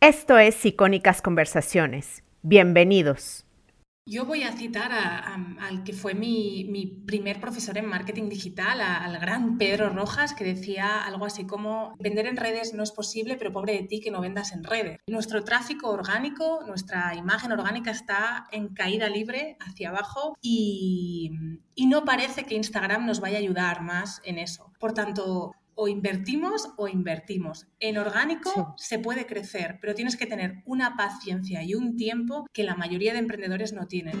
Esto es Icónicas Conversaciones. Bienvenidos. Yo voy a citar al que fue mi, primer profesor en marketing digital, al gran Pedro Rojas, que decía algo así como, vender en redes no es posible, pero pobre de ti que no vendas en redes. Nuestro tráfico orgánico, nuestra imagen orgánica está en caída libre hacia abajo y, y no parece que Instagram nos vaya a ayudar más en eso. Por tanto, o invertimos o invertimos. En orgánico se puede crecer, pero tienes que tener una paciencia y un tiempo que la mayoría de emprendedores no tienen.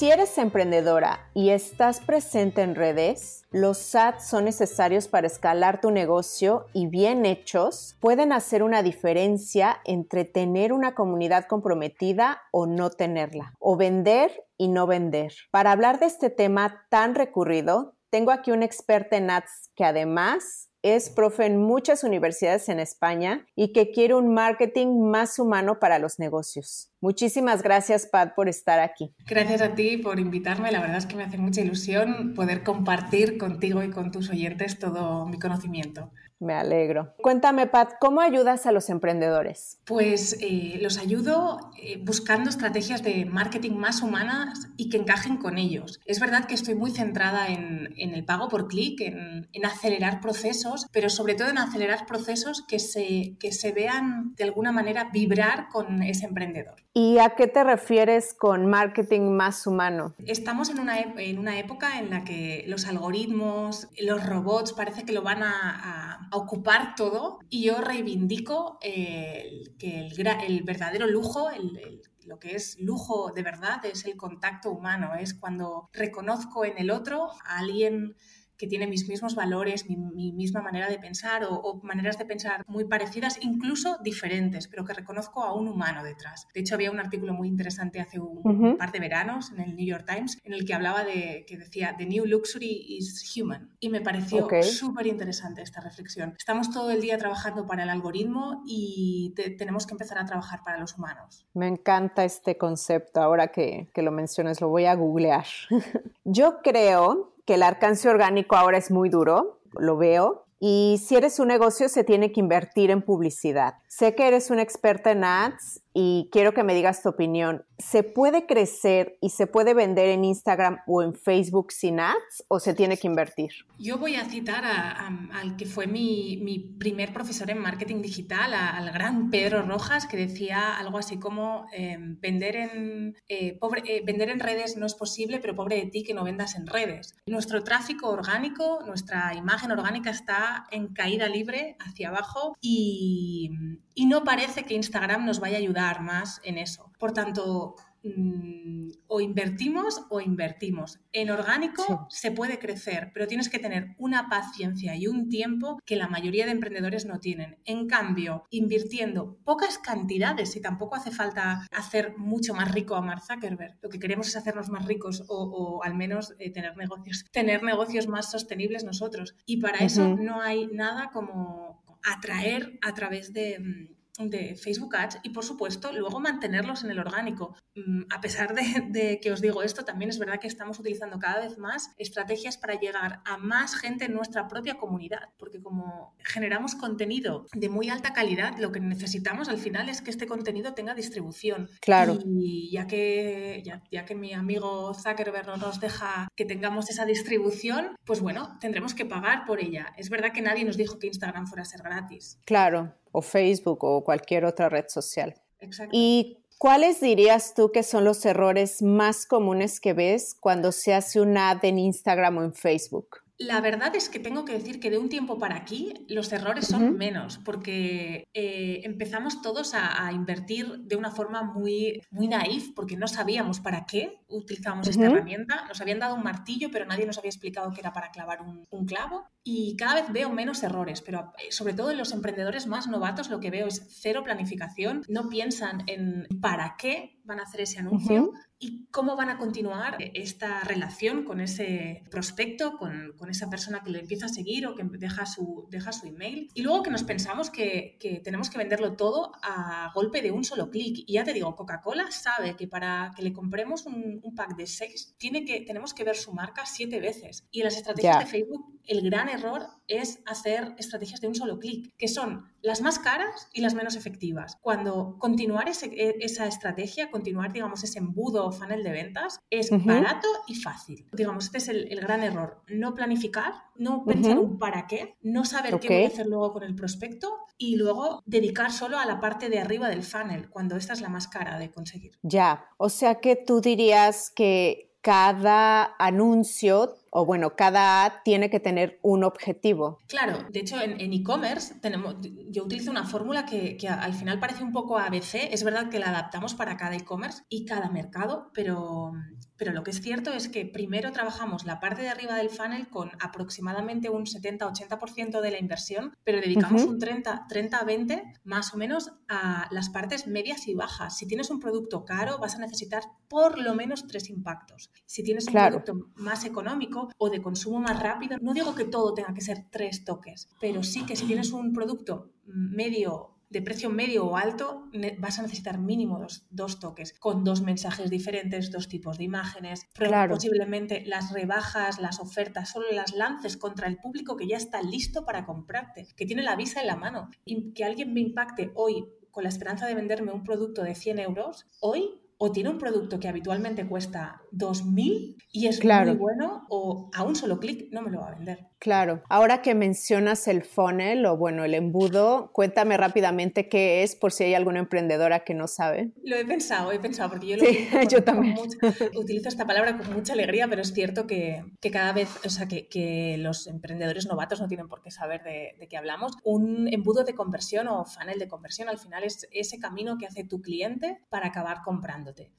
Si eres emprendedora y estás presente en redes, los ads son necesarios para escalar tu negocio y bien hechos pueden hacer una diferencia entre tener una comunidad comprometida o no tenerla, o vender y no vender. Para hablar de este tema tan recurrido, tengo aquí un experta en ads que además es profe en muchas universidades en España y que quiere un marketing más humano para los negocios. Muchísimas gracias, Pat, por estar aquí. Gracias a ti por invitarme. La verdad es que me hace mucha ilusión poder compartir contigo y con tus oyentes todo mi conocimiento. Me alegro. Cuéntame, Pat, ¿cómo ayudas a los emprendedores? Pues eh, los ayudo eh, buscando estrategias de marketing más humanas y que encajen con ellos. Es verdad que estoy muy centrada en, el pago por clic, en, acelerar procesos, pero sobre todo en acelerar procesos que se, que se vean de alguna manera vibrar con ese emprendedor. ¿Y a qué te refieres con marketing más humano? Estamos en una, en una época en la que los algoritmos, los robots, parece que lo van a ocupar todo y yo reivindico que el, verdadero lujo, lo que es lujo de verdad es el contacto humano, es cuando reconozco en el otro a alguien que tiene mis mismos valores, mi, misma manera de pensar o, maneras de pensar muy parecidas, incluso diferentes, pero que reconozco a un humano detrás. De hecho, había un artículo muy interesante hace un, par de veranos en el New York Times en el que hablaba de, que decía, The New Luxury is Human. Y me pareció súper interesante esta reflexión. Estamos todo el día trabajando para el algoritmo y tenemos que empezar a trabajar para los humanos. Me encanta este concepto. Ahora que, que lo mencionas, lo voy a googlear. Yo creo el alcance orgánico ahora es muy duro, lo veo, y si eres un negocio se tiene que invertir en publicidad. Sé que eres una experta en ads y quiero que me digas tu opinión. ¿Se puede crecer y se puede vender en Instagram o en Facebook sin ads o se tiene que invertir? Yo voy a citar al que fue mi, primer profesor en marketing digital, al gran Pedro Rojas, que decía algo así como em, vender, en, eh, eh, vender en redes no es posible, pero pobre de ti que no vendas en redes. Nuestro tráfico orgánico, nuestra imagen orgánica está en caída libre hacia abajo y y no parece que Instagram nos vaya a ayudar más en eso. Por tanto, mm, o invertimos o invertimos. En orgánico se puede crecer, pero tienes que tener una paciencia y un tiempo que la mayoría de emprendedores no tienen. En cambio, invirtiendo pocas cantidades, y tampoco hace falta hacer mucho más rico a Mark Zuckerberg, lo que queremos es hacernos más ricos o, al menos eh, tener negocios, tener negocios más sostenibles nosotros. Y para eso no hay nada como atraer a través de, mm, de Facebook Ads y por supuesto luego mantenerlos en el orgánico. Mm, a pesar de, que os digo esto, también es verdad que estamos utilizando cada vez más estrategias para llegar a más gente en nuestra propia comunidad, porque como generamos contenido de muy alta calidad, lo que necesitamos al final es que este contenido tenga distribución. Claro. Y ya que, ya, que mi amigo Zuckerberg no nos deja que tengamos esa distribución, pues bueno, tendremos que pagar por ella. Es verdad que nadie nos dijo que Instagram fuera a ser gratis. Claro o Facebook o cualquier otra red social. ¿Y cuáles dirías tú que son los errores más comunes que ves cuando se hace un ad en Instagram o en Facebook? La verdad es que tengo que decir que de un tiempo para aquí los errores son menos, porque eh, empezamos todos a, invertir de una forma muy, muy naif, porque no sabíamos para qué utilizábamos esta herramienta. Nos habían dado un martillo, pero nadie nos había explicado que era para clavar un, un clavo. Y cada vez veo menos errores, pero eh, sobre todo en los emprendedores más novatos lo que veo es cero planificación, no piensan en para qué van a hacer ese anuncio y cómo van a continuar esta relación con ese prospecto, con, con, esa persona que le empieza a seguir o que deja su, deja su email. Y luego que nos pensamos que, que tenemos que venderlo todo a golpe de un solo clic. Y ya te digo, Coca-Cola sabe que para que le compremos un, un, pack de seis, tiene que, tenemos que ver su marca siete veces. Y en las estrategias de Facebook, el gran error es hacer estrategias de un solo clic, que son las más caras y las menos efectivas. Cuando continuar e, esa estrategia, continuar, digamos, ese embudo o funnel de ventas, es barato y fácil. Digamos, este es el, gran error. No planificar, no pensar un para qué, no saber qué voy a hacer luego con el prospecto y luego dedicar solo a la parte de arriba del funnel, cuando esta es la más cara de conseguir. Ya, o sea que tú dirías que cada anuncio o bueno, cada ad tiene que tener un objetivo. Claro, de hecho en e-commerce tenemos, yo utilizo una fórmula que, que, al final parece un poco ABC, es verdad que la adaptamos para cada e-commerce y cada mercado, pero, pero lo que es cierto es que primero trabajamos la parte de arriba del funnel con aproximadamente un 70-80% de la inversión, pero dedicamos un 30-20 más o menos a las partes medias y bajas. Si tienes un producto caro vas a necesitar por lo menos tres impactos. Si tienes un producto más económico, o de consumo más rápido. No digo que todo tenga que ser tres toques, pero sí que si tienes un producto medio de precio medio o alto, vas a necesitar mínimo dos, toques, con dos mensajes diferentes, dos tipos de imágenes. Posiblemente las rebajas, las ofertas, solo las lances contra el público que ya está listo para comprarte, que tiene la visa en la mano. Y que alguien me impacte hoy con la esperanza de venderme un producto de 100 euros, hoy o tiene un producto que habitualmente cuesta 2.000 y es muy bueno, o a un solo clic no me lo va a vender. Claro. Ahora que mencionas el funnel o bueno, el embudo, cuéntame rápidamente qué es por si hay alguna emprendedora que no sabe. Lo he pensado, he pensado, porque yo, lo sí, yo también. utilizo esta palabra con mucha alegría, pero es cierto que, que cada vez, o sea, que, que, los emprendedores novatos no tienen por qué saber de, de, qué hablamos. Un embudo de conversión o funnel de conversión al final es ese camino que hace tu cliente para acabar comprándote.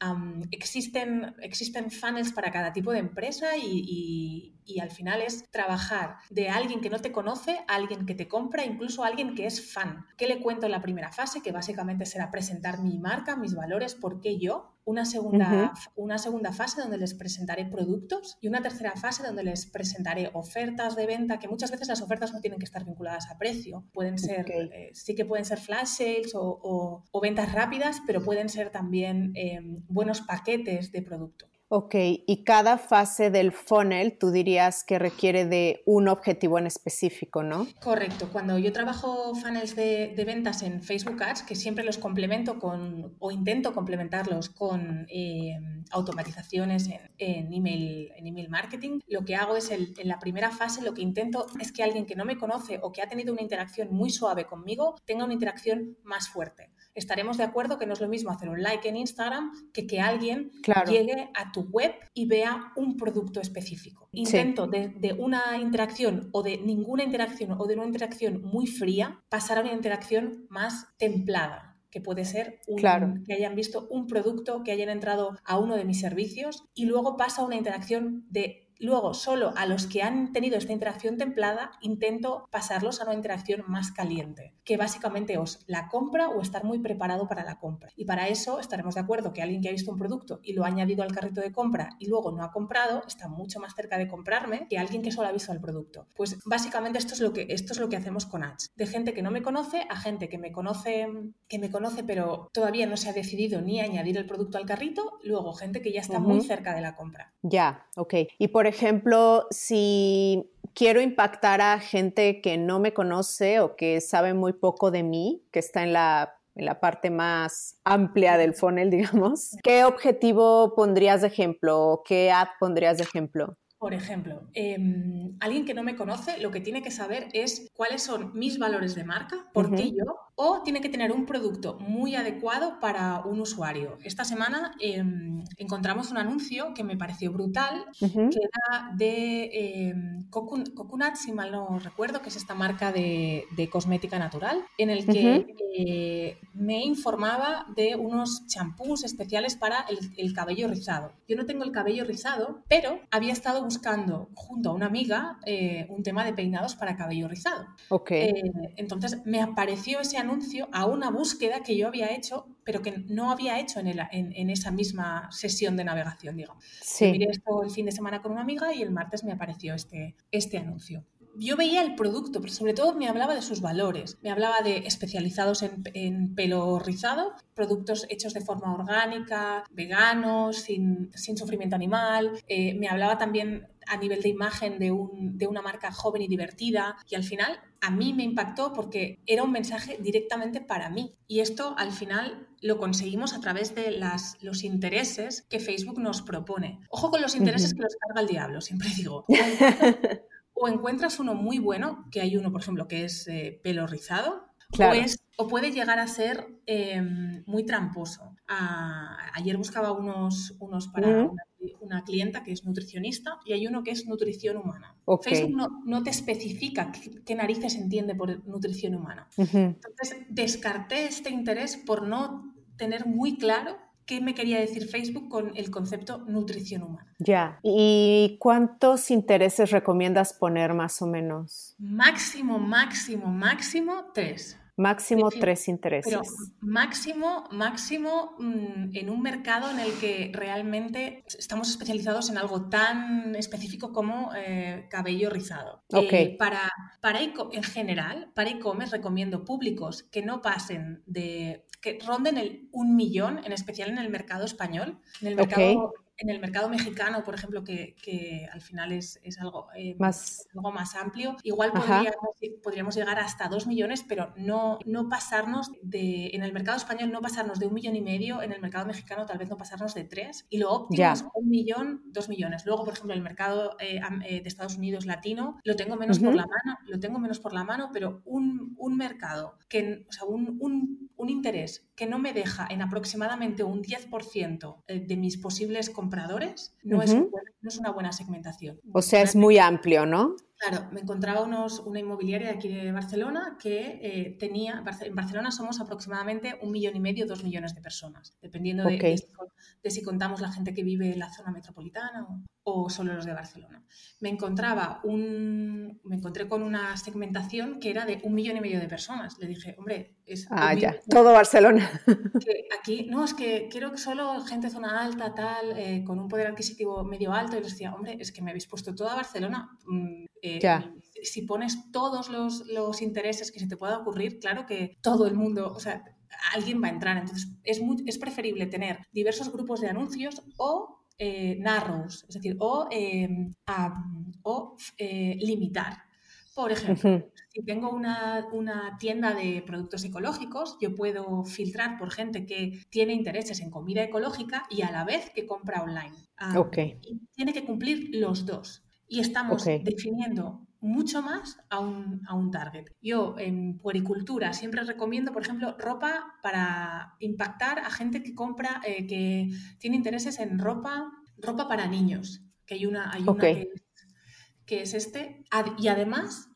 existen, existen funnels para cada tipo de empresa y, y, y al final es trabajar de alguien que no te conoce a alguien que te compra, incluso a alguien que es fan. ¿Qué le cuento en la primera fase? Que básicamente será presentar mi marca, mis valores, por qué yo. Una segunda, una segunda fase donde les presentaré productos y una tercera fase donde les presentaré ofertas de venta, que muchas veces las ofertas no tienen que estar vinculadas a precio. Pueden ser, eh, sí que pueden ser flash sales o, ventas rápidas, pero pueden ser también eh, buenos paquetes de producto. Ok, y cada fase del funnel tú dirías que requiere de un objetivo en específico, ¿no? Correcto. Cuando yo trabajo funnels de, ventas en Facebook Ads, que siempre los complemento con, o intento complementarlos con eh, automatizaciones en, email, en email marketing, lo que hago es en la primera fase lo que intento es que alguien que no me conoce o que ha tenido una interacción muy suave conmigo tenga una interacción más fuerte estaremos de acuerdo que no es lo mismo hacer un like en Instagram que que alguien llegue a tu web y vea un producto específico. Intento de, una interacción o de ninguna interacción o de una interacción muy fría pasar a una interacción más templada que puede ser que hayan visto un producto, que hayan entrado a uno de mis servicios y luego pasa a una interacción de Luego, solo a los que han tenido esta interacción templada, intento pasarlos a una interacción más caliente, que básicamente es la compra o estar muy preparado para la compra. Y para eso estaremos de acuerdo que alguien que ha visto un producto y lo ha añadido al carrito de compra y luego no ha comprado, está mucho más cerca de comprarme que alguien que solo ha visto el producto. Pues básicamente esto es lo que, esto es lo que hacemos con ads. De gente que no me conoce a gente que me conoce, que me conoce pero todavía no se ha decidido ni añadir el producto al carrito, luego gente que ya está muy cerca de la compra. Ya, ok. Y por ejemplo, si quiero impactar a gente que no me conoce o que sabe muy poco de mí, que está en la, en la parte más amplia del funnel, digamos, ¿qué objetivo pondrías de ejemplo qué ad pondrías de ejemplo? Por ejemplo, em, alguien que no me conoce lo que tiene que saber es cuáles son mis valores de marca, por qué yo, o tiene que tener un producto muy adecuado para un usuario. Esta semana em, encontramos un anuncio que me pareció brutal, que era de eh, Coconut, si mal no recuerdo, que es esta marca de, cosmética natural, en el que eh, me informaba de unos champús especiales para el, cabello rizado. Yo no tengo el cabello rizado, pero había estado buscando junto a una amiga eh, un tema de peinados para cabello rizado. Okay. entonces me apareció ese anuncio a una búsqueda que yo había hecho, pero que no había hecho en, en, esa misma sesión de navegación, digamos. Sí. Miré esto el fin de semana con una amiga y el martes me apareció este, este anuncio yo veía el producto, pero sobre todo me hablaba de sus valores. Me hablaba de especializados en, pelo rizado, productos hechos de forma orgánica, veganos, sin, sufrimiento animal. Eh, me hablaba también a nivel de imagen de, una marca joven y divertida y al final a mí me impactó porque era un mensaje directamente para mí y esto al final lo conseguimos a través de las, los intereses que Facebook nos propone. Ojo con los intereses que los carga el diablo, siempre digo. O encuentras uno muy bueno, que hay uno, por ejemplo, que es eh, pelo rizado, o, puede llegar a ser em, muy tramposo. ayer buscaba unos, unos para una, clienta que es nutricionista y hay uno que es nutrición humana. Facebook no, te especifica qué, narices entiende por nutrición humana. Entonces, descarté este interés por no tener muy claro qué me quería decir Facebook con el concepto nutrición humana. Ya, ¿y cuántos intereses recomiendas poner más o menos? Máximo, máximo, máximo tres. Máximo tres intereses. Pero máximo, máximo mm, en un mercado en el que realmente estamos especializados en algo tan específico como eh, cabello rizado. Okay. Eh, para, para en general, para e-commerce recomiendo públicos que no pasen de que ronden el un millón, en especial en el mercado español. En el mercado en el mercado mexicano, por ejemplo, que, al final es, algo, eh, más... algo más amplio, igual podríamos, llegar hasta dos millones, pero no, no pasarnos de, en el mercado español no pasarnos de un millón y medio, en el mercado mexicano tal vez no pasarnos de tres, y lo óptimo es un millón, dos millones. Luego, por ejemplo, el mercado eh, eh, de Estados Unidos latino lo tengo menos por la mano, lo tengo menos por la mano, pero un, mercado, que, o sea, un, un, un interés que no me deja en aproximadamente un 10% de mis posibles compradores, no, es no es una buena segmentación. O sea, es muy amplio, ¿no? Claro, me encontraba unos, una inmobiliaria de aquí de Barcelona que eh, tenía, en Barcelona somos aproximadamente un millón y medio, dos millones de personas, dependiendo de, si, contamos la gente que vive en la zona metropolitana o, solo los de Barcelona. Me encontraba un, me encontré con una segmentación que era de un millón y medio de personas. Le dije, hombre, es... Ah, ya, todo Barcelona. aquí, no, es que quiero que solo gente de zona alta, tal, eh, con un poder adquisitivo medio alto, y les decía, hombre, es que me habéis puesto toda Barcelona. Mm, eh, si pones todos los, intereses que se te pueda ocurrir, claro que todo el mundo, o sea, alguien va a entrar. Entonces, es, es preferible tener diversos grupos de anuncios o eh, narrows, es decir, o, em, o eh, limitar. Por ejemplo, si tengo una, tienda de productos ecológicos, yo puedo filtrar por gente que tiene intereses en comida ecológica y a la vez que compra online. Ah, tiene que cumplir los dos y estamos definiendo mucho más a un, a un, target. Yo en puericultura siempre recomiendo, por ejemplo, ropa para impactar a gente que compra, eh, que tiene intereses en ropa, ropa para niños, que hay una, hay una que, que, es este, y además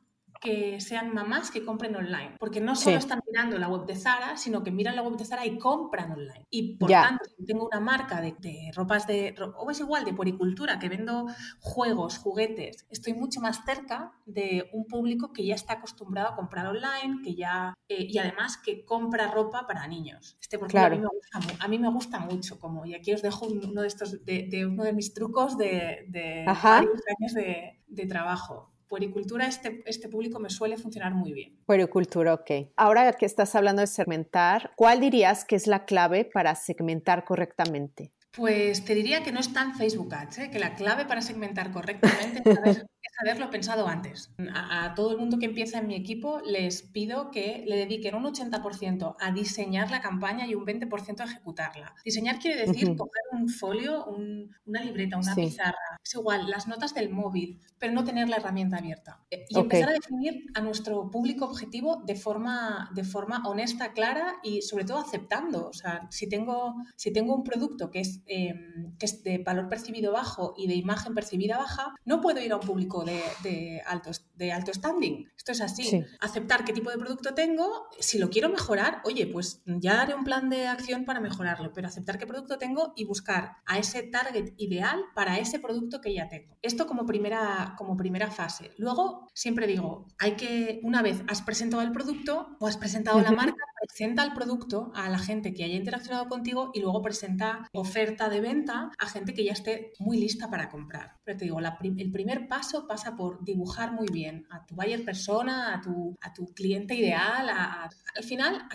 que sean mamás que compren online, porque no solo están mirando la web de Zara, sino que miran la web de Zara y compran online. Y por tanto, tengo una marca de, ropas de, o es igual, de poricultura, que vendo juegos, juguetes, estoy mucho más cerca de un público que ya está acostumbrado a comprar online, que ya, eh, y además que compra ropa para niños. Este porque a, mí me gusta, a mí me gusta mucho, como, y aquí os dejo uno de estos, de, uno de mis trucos de, varios años de trabajo puericultura, este, este público me suele funcionar muy bien. Puericultura, ok. Ahora que estás hablando de segmentar, ¿cuál dirías que es la clave para segmentar correctamente? Pues te diría que no está en Facebook Ads, ¿eh? que la clave para segmentar correctamente es haberlo pensado antes. A, todo el mundo que empieza en mi equipo les pido que le dediquen un 80% a diseñar la campaña y un 20% a ejecutarla. Diseñar quiere decir coger un folio, una libreta, una pizarra, es igual, las notas del móvil, pero no tener la herramienta abierta. Eh, y empezar a definir a nuestro público objetivo de forma, de forma honesta, clara y sobre todo aceptando. O sea, si tengo, si tengo un producto que es, em, que es de valor percibido bajo y de imagen percibida baja, no puedo ir a un público de, de alto, de alto standing. Esto es así. Aceptar qué tipo de producto tengo, si lo quiero mejorar, oye, pues ya haré un plan de acción para mejorarlo, pero aceptar qué producto tengo y buscar a ese target ideal para ese producto que ya tengo. Esto como primera, como primera fase. Luego, siempre digo, hay que, una vez has presentado el producto o has presentado la marca, presenta el producto a la gente que haya interaccionado contigo y luego presenta oferta de venta a gente que ya esté muy lista para comprar. Pero te digo, el primer paso pasa por dibujar muy bien a tu buyer persona, a tu, a tu cliente ideal, al final,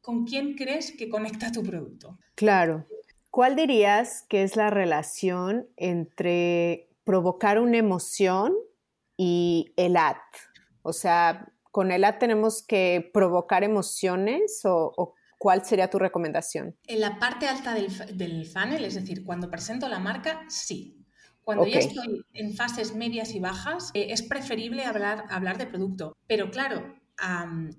con quién crees que conecta tu producto. Claro. ¿Cuál dirías que es la relación entre provocar una emoción y el ad? O sea, ¿con el ad tenemos que provocar emociones o, cuál sería tu recomendación? En la parte alta del, del, funnel, es decir, cuando presento la marca, sí. Cuando ya estoy en fases medias y bajas, eh, es preferible hablar, hablar de producto. Pero claro,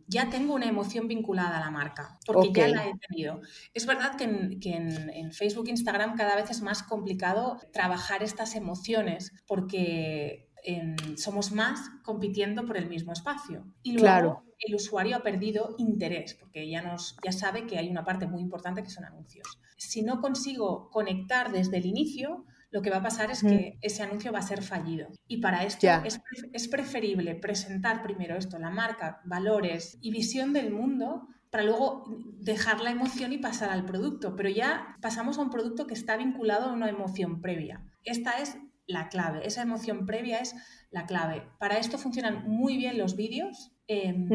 ya tengo una emoción vinculada a la marca, porque ya la he tenido. Es verdad que, en, que en, Facebook e Instagram cada vez es más complicado trabajar estas emociones, porque em, somos más compitiendo por el mismo espacio. Y luego el usuario ha perdido interés, porque ya, nos, ya sabe que hay una parte muy importante que son anuncios. Si no consigo conectar desde el inicio, lo que va a pasar es que ese anuncio va a ser fallido. Y para esto es, preferible presentar primero esto, la marca, valores y visión del mundo para luego dejar la emoción y pasar al producto. Pero ya pasamos a un producto que está vinculado a una emoción previa. Esta es la clave, esa emoción previa es la clave. Para esto funcionan muy bien los vídeos. Em,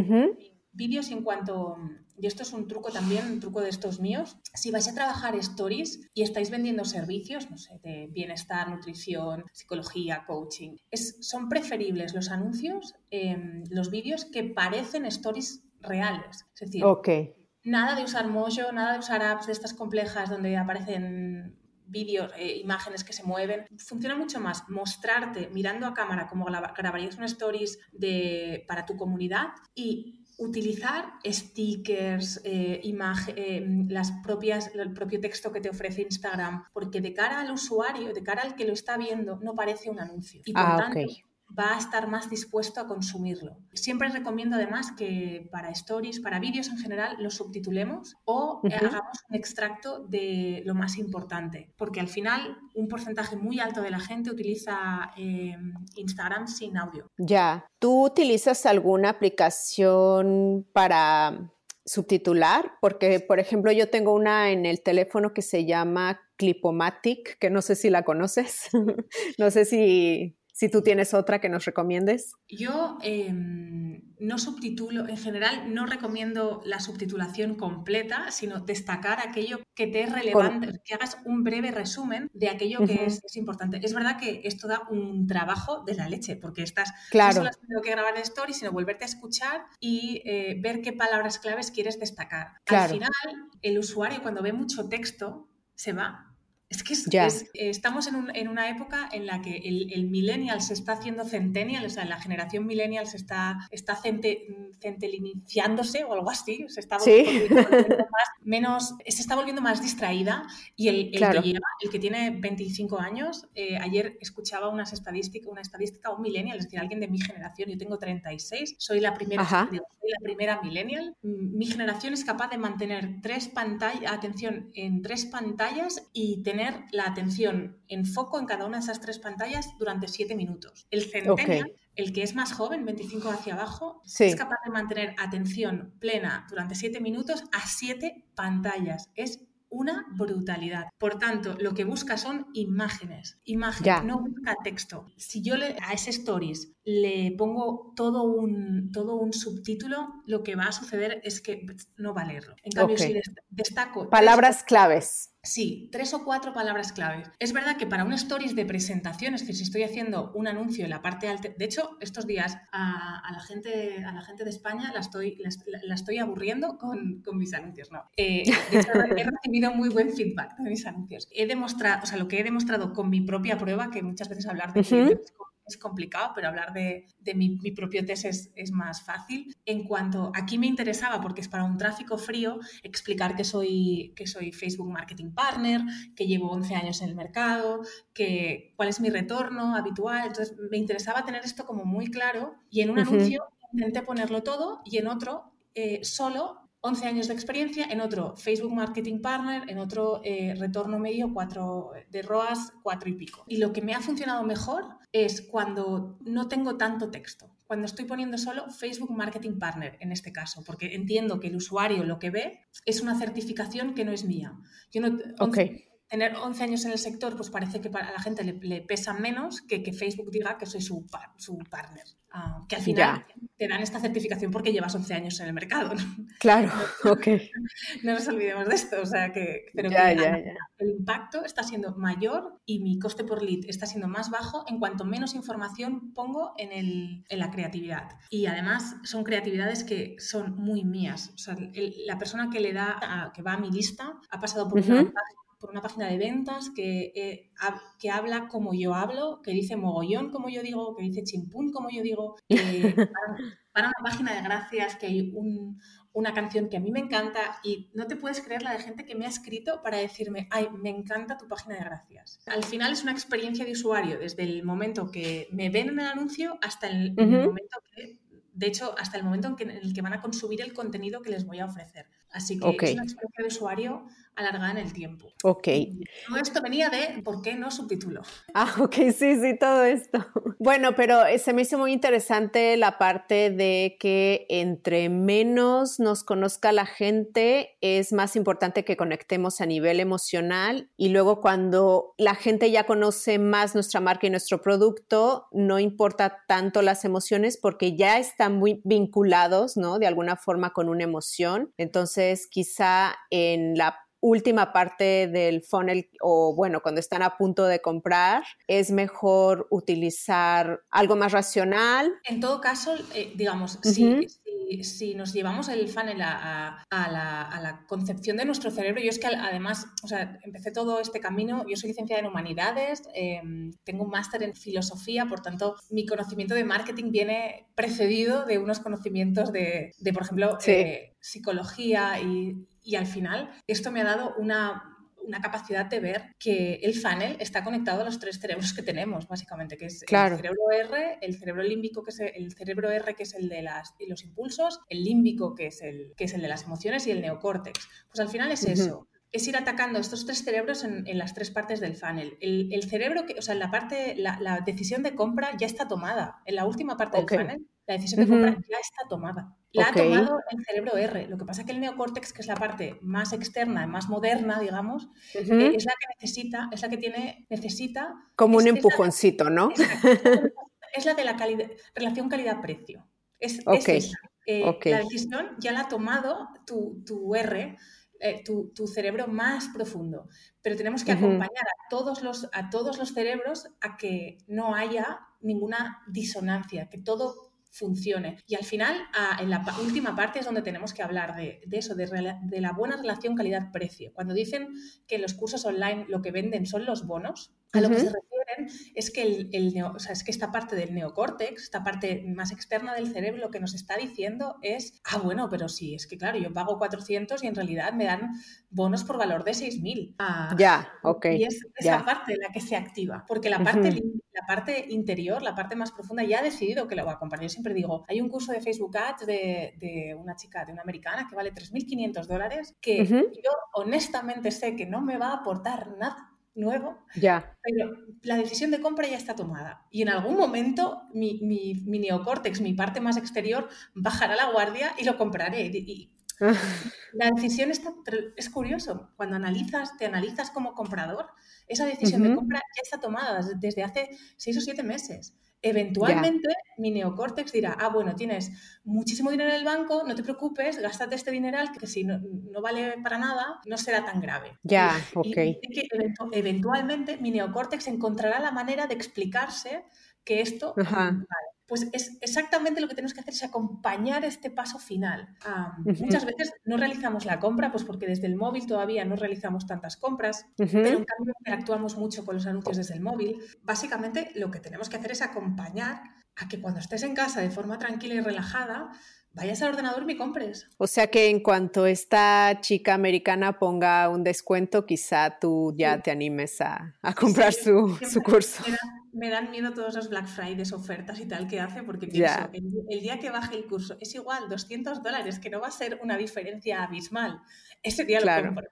vídeos en cuanto y esto es un truco también, un truco de estos míos, si vais a trabajar stories y estáis vendiendo servicios, no sé, de bienestar, nutrición, psicología, coaching, es, son preferibles los anuncios, em, los vídeos que parecen stories reales. Es decir, nada de usar Mojo, nada de usar apps de estas complejas donde aparecen vídeos, eh, imágenes que se mueven. Funciona mucho más mostrarte mirando a cámara como grabarías un stories de, para tu comunidad y utilizar stickers, eh, eh, las propias, el propio texto que te ofrece Instagram, porque de cara al usuario, de cara al que lo está viendo, no parece un anuncio. Y por ah, tanto, va a estar más dispuesto a consumirlo. Siempre recomiendo además que para stories, para vídeos en general, los subtitulemos o hagamos un extracto de lo más importante, porque al final un porcentaje muy alto de la gente utiliza em, Instagram sin audio. Ya, ¿tú utilizas alguna aplicación para subtitular? Porque, por ejemplo, yo tengo una en el teléfono que se llama Clipomatic, que no sé si la conoces. no sé si si tú tienes otra que nos recomiendes. Yo em, no subtitulo, en general no recomiendo la subtitulación completa, sino destacar aquello que te es relevante, que hagas un breve resumen de aquello que es, importante. Es verdad que esto da un trabajo de la leche, porque estás claro. no solo has que grabar el story, sino volverte a escuchar y eh, ver qué palabras claves quieres destacar. Al final, el usuario cuando ve mucho texto se va es que estamos en, una época en la que el, millennial se está haciendo centennial, o sea, la generación millennial se está, está centeliniciándose o algo así, se está volviendo más, menos, se está volviendo más distraída y el, que, el que tiene 25 años, eh, ayer escuchaba unas estadísticas, una estadística, un millennial, es decir, alguien de mi generación, yo tengo 36, soy la primera, soy la primera millennial, mi generación es capaz de mantener tres pantallas, atención, en tres pantallas y tener la atención en foco en cada una de esas tres pantallas durante siete minutos. El centennial, el que es más joven, 25 hacia abajo, es capaz de mantener atención plena durante siete minutos a siete pantallas. Es una brutalidad. Por tanto, lo que busca son imágenes. Imágenes, no busca texto. Si yo le, a ese stories le pongo todo un, todo un subtítulo, lo que va a suceder es que no va a leerlo. En cambio, si destaco... Palabras claves. Sí, tres o cuatro palabras claves. Es verdad que para un stories de presentación, es decir, si estoy haciendo un anuncio en la parte alta, de hecho, estos días a, la, gente, a la gente de España la estoy, la, estoy aburriendo con, con, mis anuncios, ¿no? Eh, de hecho, he recibido muy buen feedback de mis anuncios. He demostrado, o sea, lo que he demostrado con mi propia prueba, que muchas veces hablar de es complicado, pero hablar de, mi, propio test es, más fácil. En cuanto, aquí me interesaba, porque es para un tráfico frío, explicar que soy, que soy Facebook Marketing Partner, que llevo 11 años en el mercado, que, cuál es mi retorno habitual. Entonces, me interesaba tener esto como muy claro y en un anuncio intenté ponerlo todo y en otro eh, solo 11 años de experiencia, en otro Facebook Marketing Partner, en otro eh, retorno medio cuatro, de ROAS cuatro y pico. Y lo que me ha funcionado mejor es cuando no tengo tanto texto, cuando estoy poniendo solo Facebook Marketing Partner en este caso, porque entiendo que el usuario lo que ve es una certificación que no es mía. Yo no, tener 11 años en el sector, pues parece que a la gente le, pesa menos que que Facebook diga que soy su, su partner. Ah, que al final te dan esta certificación porque llevas 11 años en el mercado. Claro, ok. No nos olvidemos de esto, o sea que, pero el impacto está siendo mayor y mi coste por lead está siendo más bajo en cuanto menos información pongo en, el, en la creatividad. Y además son creatividades que son muy mías. O sea, la persona que le da, que va a mi lista, ha pasado por una por una página de ventas que, eh, que habla como yo hablo, que dice mogollón como yo digo, que dice chimpún como yo digo, para, una página de gracias, que hay una canción que a mí me encanta y no te puedes creer la de gente que me ha escrito para decirme, ay, me encanta tu página de gracias. Al final es una experiencia de usuario, desde el momento que me ven en el anuncio hasta el, momento que de hecho, hasta el momento en, el que van a consumir el contenido que les voy a ofrecer. Así que es una experiencia de usuario alargada en el tiempo. Ok. Todo esto venía de ¿por qué no subtítulo? Ah, ok, sí, sí, todo esto. Bueno, pero eh, se me hizo muy interesante la parte de que entre menos nos conozca la gente, es más importante que conectemos a nivel emocional y luego cuando la gente ya conoce más nuestra marca y nuestro producto, no importa tanto las emociones porque ya están muy vinculados, ¿no? De alguna forma con una emoción. Entonces, quizá en la última parte del funnel o bueno, cuando están a punto de comprar, es mejor utilizar algo más racional. En todo caso, eh, digamos, si, si, nos llevamos el funnel a, la, concepción de nuestro cerebro, yo es que además, o sea, empecé todo este camino, yo soy licenciada en humanidades, em, tengo un máster en filosofía, por tanto, mi conocimiento de marketing viene precedido de unos conocimientos de, por ejemplo, eh, psicología y y al final esto me ha dado una, capacidad de ver que el funnel está conectado a los tres cerebros que tenemos, básicamente, que es el cerebro R, el cerebro límbico, que es el, cerebro R, que es el de las, los impulsos, el límbico, que es el, que es el de las emociones, y el neocórtex. Pues al final es eso. Es ir atacando estos tres cerebros en, las tres partes del funnel. El, cerebro, que, o sea, la parte, la, decisión de compra ya está tomada. En la última parte del funnel, la decisión de compra ya está tomada. La ha tomado el cerebro R. Lo que pasa es que el neocórtex, que es la parte más externa, más moderna, digamos, eh, es la que necesita, es la que tiene, necesita... Como un empujoncito, ¿no? es la de la calidad, relación calidad-precio. Es, eh, La decisión ya la ha tomado tu, R, eh, tu, cerebro más profundo. Pero tenemos que acompañar a todos, los, a todos los cerebros a que no haya ninguna disonancia, que todo funcione. Y al final, en la última parte es donde tenemos que hablar de, eso, de, la buena relación calidad-precio. Cuando dicen que en los cursos online lo que venden son los bonos, a lo que se es que, el, es que esta parte del neocórtex, esta parte más externa del cerebro, lo que nos está diciendo es, ah, bueno, pero sí, es que claro, yo pago 400 y en realidad me dan bonos por valor de 6.000. Ah, ya, ok. Y es esa parte la que se activa, porque la parte, la parte interior, la parte más profunda, ya ha decidido que lo va a comprar. Yo siempre digo, hay un curso de Facebook Ads de, una chica, de una americana, que vale 3.500 dólares, que yo honestamente sé que no me va a aportar nada nuevo. Ya. Pero la decisión de compra ya está tomada. Y en algún momento mi, mi, mi neocórtex, mi parte más exterior, bajará la guardia y lo compraré. Y, la decisión está, es curioso, cuando analizas, te analizas como comprador, esa decisión de compra ya está tomada desde hace seis o siete meses. Eventualmente mi neocórtex dirá, ah, bueno, tienes muchísimo dinero en el banco, no te preocupes, gástate este dineral que si no, vale para nada, no será tan grave. Ya, ok. que eventualmente mi neocórtex encontrará la manera de explicarse que esto vale. Pues es exactamente lo que tenemos que hacer es acompañar este paso final. Muchas veces no realizamos la compra, pues porque desde el móvil todavía no realizamos tantas compras, pero en cambio interactuamos mucho con los anuncios desde el móvil. Básicamente lo que tenemos que hacer es acompañar a que cuando estés en casa de forma tranquila y relajada, vayas al ordenador y me compres. O sea que en cuanto esta chica americana ponga un descuento, quizá tú ya te animes a, comprar su, curso. Me, dan miedo todos los Black Fridays, ofertas y tal que hace, porque pienso, el, día que baje el curso es igual, 200 dólares, que no va a ser una diferencia abismal. Ese día lo compro.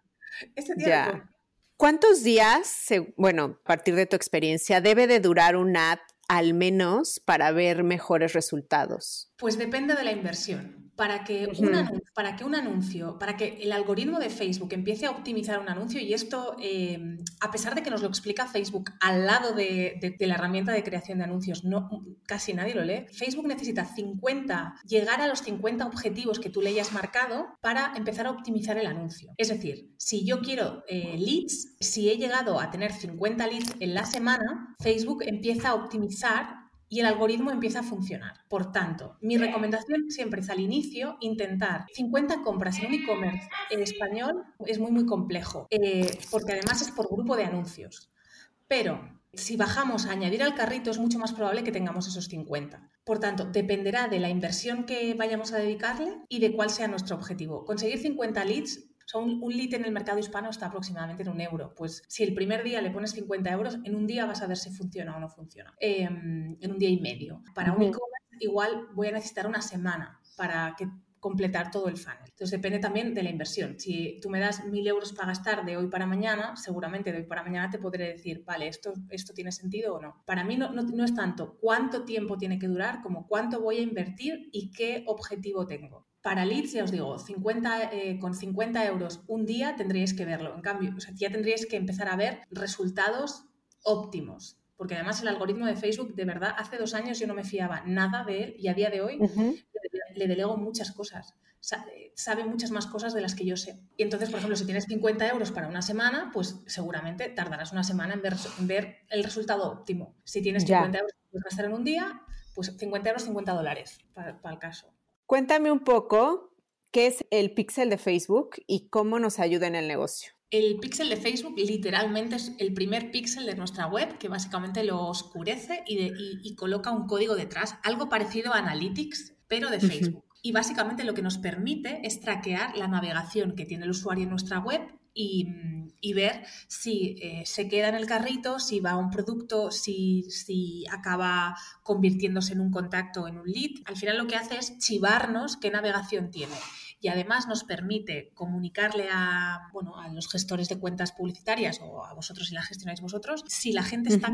Ese día lo compro. ¿Cuántos días, bueno, a partir de tu experiencia, debe de durar un ad al menos para ver mejores resultados? Pues depende de la inversión para que, un anuncio, para que un anuncio, para que el algoritmo de Facebook empiece a optimizar un anuncio, y esto, em, a pesar de que nos lo explica Facebook al lado de, la herramienta de creación de anuncios, no, casi nadie lo lee, Facebook necesita 50, llegar a los 50 objetivos que tú le hayas marcado para empezar a optimizar el anuncio. Es decir, si yo quiero eh, leads, si he llegado a tener 50 leads en la semana, Facebook empieza a optimizar y el algoritmo empieza a funcionar. Por tanto, mi recomendación siempre es al inicio intentar 50 compras en un e-commerce en español es muy muy complejo, eh, porque además es por grupo de anuncios. Pero si bajamos a añadir al carrito es mucho más probable que tengamos esos 50. Por tanto, dependerá de la inversión que vayamos a dedicarle y de cuál sea nuestro objetivo. Conseguir 50 leads o sea, un, lead en el mercado hispano está aproximadamente en un euro. Pues si el primer día le pones 50 euros, en un día vas a ver si funciona o no funciona. Em, en un día y medio. Para un e-commerce, igual voy a necesitar una semana para que completar todo el funnel. Entonces depende también de la inversión. Si tú me das mil euros para gastar de hoy para mañana, seguramente de hoy para mañana te podré decir, vale, esto, esto tiene sentido o no. Para mí no, no es tanto cuánto tiempo tiene que durar como cuánto voy a invertir y qué objetivo tengo. Para leads, ya os digo, 50, eh, con 50 euros un día tendríais que verlo. En cambio, ya tendríais que empezar a ver resultados óptimos. Porque además el algoritmo de Facebook, de verdad, hace dos años yo no me fiaba nada de él y a día de hoy le, delego muchas cosas. Sabe muchas más cosas de las que yo sé. Y entonces, por ejemplo, si tienes 50 euros para una semana, pues seguramente tardarás una semana en ver, el resultado óptimo. Si tienes 50 euros que puedes gastar en un día, pues 50 euros, 50 dólares para el caso. Cuéntame un poco qué es el pixel de Facebook y cómo nos ayuda en el negocio. El pixel de Facebook literalmente es el primer pixel de nuestra web que básicamente lo oscurece y, coloca un código detrás, algo parecido a Analytics, pero de Facebook. Y básicamente lo que nos permite es traquear la navegación que tiene el usuario en nuestra web y, ver si eh, se queda en el carrito, si va a un producto, si, si acaba convirtiéndose en un contacto o en un lead. Al final lo que hace es chivarnos qué navegación tiene y además nos permite comunicarle a, bueno, a los gestores de cuentas publicitarias o a vosotros si la gestionáis vosotros, si la gente está